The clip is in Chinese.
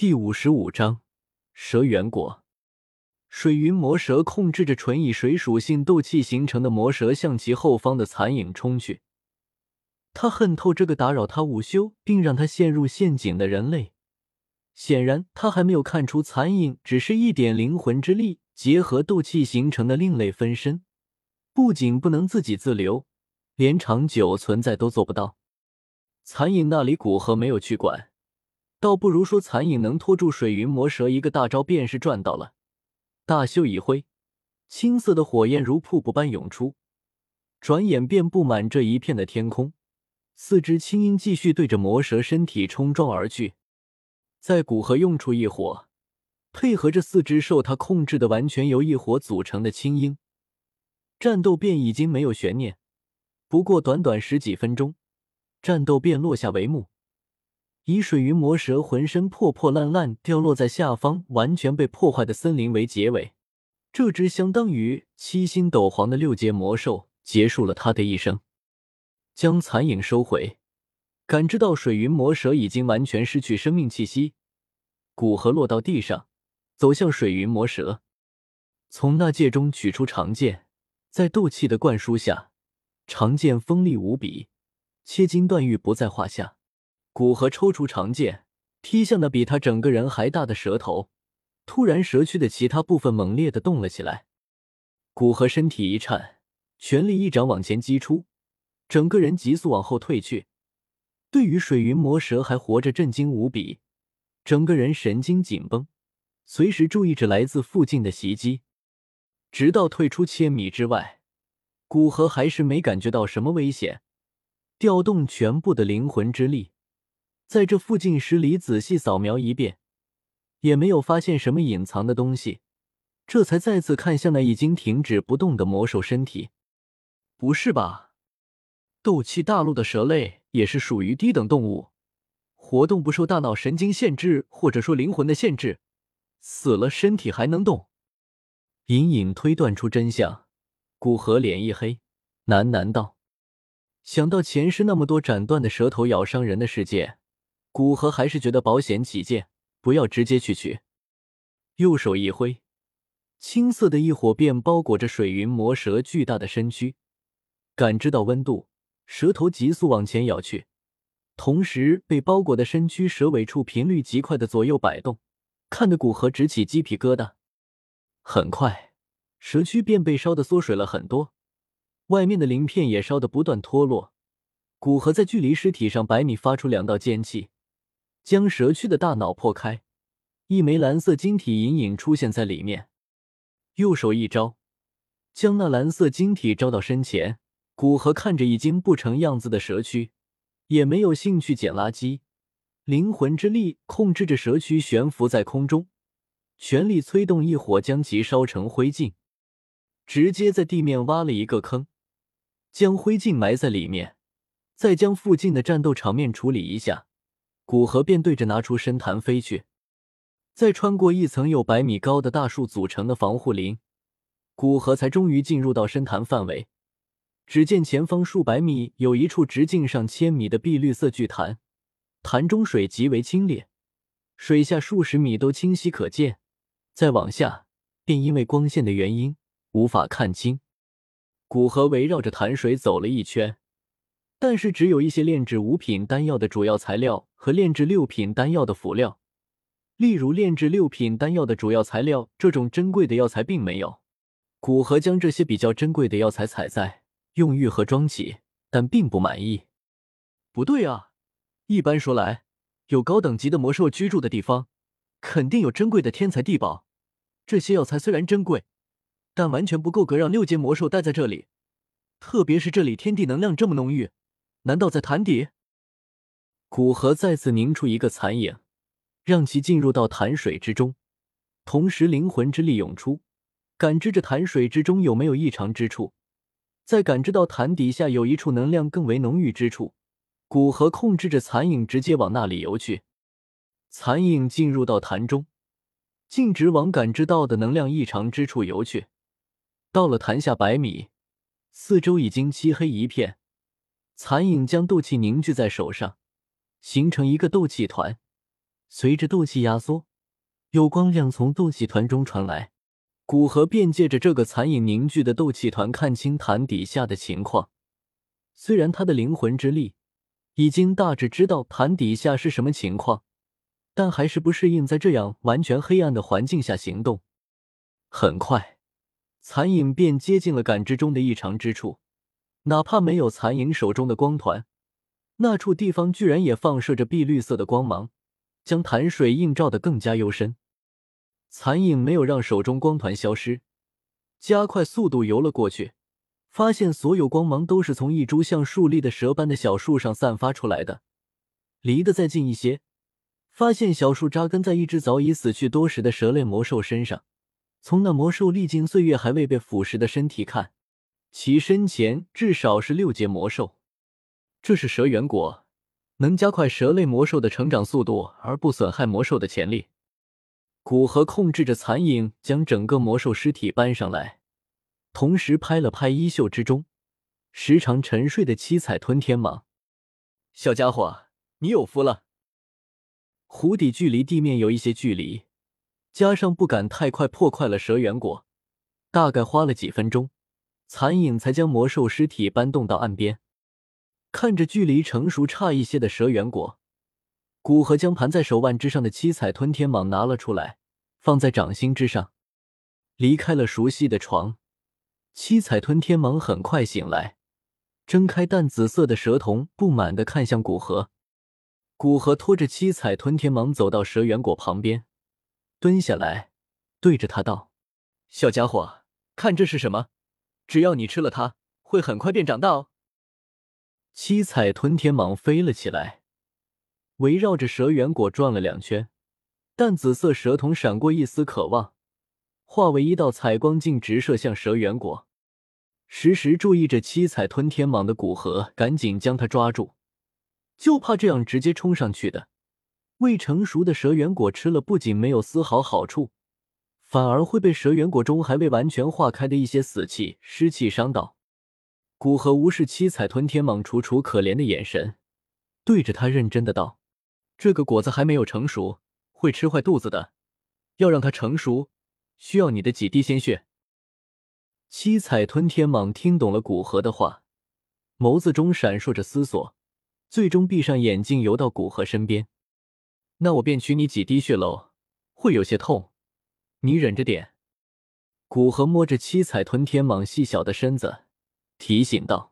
第五十五章蛇缘果。水云魔蛇控制着纯以水属性斗气形成的魔蛇，向其后方的残影冲去。他恨透这个打扰他午休并让他陷入陷阱的人类。显然，他还没有看出残影只是一点灵魂之力结合斗气形成的另类分身，不仅不能自给自留，连长久存在都做不到。残影那里，古河没有去管，倒不如说残影能拖住水云魔蛇一个大招便是赚到了。大袖一挥，青色的火焰如瀑布般涌出，转眼便布满这一片的天空。四只青鹰继续对着魔蛇身体冲撞而去。在古河用出一火，配合着四只受他控制的完全由一火组成的青鹰，战斗便已经没有悬念。不过短短十几分钟，战斗便落下帷幕。以水云魔蛇浑身破破烂烂、掉落在下方、完全被破坏的森林为结尾，这只相当于七星斗皇的六阶魔兽结束了他的一生。将残影收回，感知到水云魔蛇已经完全失去生命气息，古河落到地上，走向水云魔蛇，从那戒中取出长剑，在斗气的灌输下，长剑锋利无比，切金断玉不在话下。古河抽出长剑，劈向那比他整个人还大的蛇头。突然，蛇躯的其他部分猛烈的动了起来。古河身体一颤，全力一掌往前击出，整个人急速往后退去。对于水云魔蛇还活着，震惊无比，整个人神经紧绷，随时注意着来自附近的袭击。直到退出千米之外，古河还是没感觉到什么危险，调动全部的灵魂之力。在这附近十里仔细扫描一遍，也没有发现什么隐藏的东西，这才再次看向那已经停止不动的魔兽身体。不是吧？斗气大陆的蛇类也是属于低等动物，活动不受大脑神经限制，或者说灵魂的限制，死了身体还能动。隐隐推断出真相，古河脸一黑，喃喃道：“想到前世那么多斩断的舌头咬伤人的事件。”古河还是觉得保险起见，不要直接去取。右手一挥，青色的一火便包裹着水云魔蛇巨大的身躯。感知到温度，蛇头急速往前咬去，同时被包裹的身躯蛇尾处频率极快的左右摆动，看得古河直起鸡皮疙瘩。很快，蛇躯便被烧得缩水了很多，外面的鳞片也烧得不断脱落。古河在距离尸体上百米发出两道剑气。将蛇躯的大脑破开，一枚蓝色晶体隐隐出现在里面。右手一招，将那蓝色晶体招到身前。古河看着已经不成样子的蛇躯，也没有兴趣捡垃圾。灵魂之力控制着蛇躯悬浮在空中，全力催动一火将其烧成灰烬，直接在地面挖了一个坑，将灰烬埋在里面，再将附近的战斗场面处理一下。古河便对着拿出深潭飞去，再穿过一层有百米高的大树组成的防护林，古河才终于进入到深潭范围。只见前方数百米有一处直径上千米的碧绿色巨潭，潭中水极为清冽，水下数十米都清晰可见。再往下，便因为光线的原因无法看清。古河围绕着潭水走了一圈。但是只有一些炼制五品丹药的主要材料和炼制六品丹药的辅料，例如炼制六品丹药的主要材料这种珍贵的药材并没有。古河将这些比较珍贵的药材采在，用玉盒装起，但并不满意。不对啊，一般说来，有高等级的魔兽居住的地方，肯定有珍贵的天材地宝。这些药材虽然珍贵，但完全不够格让六阶魔兽待在这里，特别是这里天地能量这么浓郁。难道在潭底？古河再次凝出一个残影，让其进入到潭水之中，同时灵魂之力涌出，感知着潭水之中有没有异常之处。在感知到潭底下有一处能量更为浓郁之处，古河控制着残影直接往那里游去。残影进入到潭中，径直往感知到的能量异常之处游去。到了潭下百米，四周已经漆黑一片。残影将斗气凝聚在手上，形成一个斗气团，随着斗气压缩，有光亮从斗气团中传来。古河便借着这个残影凝聚的斗气团，看清潭底下的情况。虽然他的灵魂之力已经大致知道潭底下是什么情况，但还是不适应在这样完全黑暗的环境下行动。很快，残影便接近了感知中的异常之处。哪怕没有残影手中的光团，那处地方居然也放射着碧绿色的光芒，将潭水映照得更加幽深。残影没有让手中光团消失，加快速度游了过去，发现所有光芒都是从一株像竖立的蛇般的小树上散发出来的。离得再近一些，发现小树扎根在一只早已死去多时的蛇类魔兽身上。从那魔兽历经岁月还未被腐蚀的身体看，其身前至少是六阶魔兽。这是蛇元果，能加快蛇类魔兽的成长速度，而不损害魔兽的潜力。古河控制着残影，将整个魔兽尸体搬上来，同时拍了拍衣袖之中时常沉睡的七彩吞天蟒。小家伙，你有福了。湖底距离地面有一些距离，加上不敢太快破坏了蛇元果，大概花了几分钟，残影才将魔兽尸体搬动到岸边。看着距离成熟差一些的蛇元果。古河将盘在手腕之上的七彩吞天蟒拿了出来，放在掌心之上，离开了熟悉的床。七彩吞天蟒很快醒来，睁开淡紫色的蛇瞳，不满的看向古河。古河拖着七彩吞天蟒走到蛇圆果旁边，蹲下来，对着他道：“小家伙，看这是什么？只要你吃了它，会很快变长大哦。”七彩吞天蟒飞了起来。围绕着蛇圆果转了两圈，淡紫色蛇瞳闪过一丝渴望，化为一道彩光镜直射向蛇圆果。时时注意着七彩吞天蟒的古河，赶紧将它抓住，就怕这样直接冲上去的未成熟的蛇圆果吃了，不仅没有丝毫好处，反而会被蛇圆果中还未完全化开的一些死气、湿气伤到。古河无视七彩吞天蟒楚楚可怜的眼神，对着他认真的道。这个果子还没有成熟，会吃坏肚子的。要让它成熟，需要你的几滴鲜血。七彩吞天蟒听懂了古河的话，眸子中闪烁着思索，最终闭上眼睛游到古河身边。那我便取你几滴血喽，会有些痛，你忍着点。古河摸着七彩吞天蟒细小的身子，提醒道。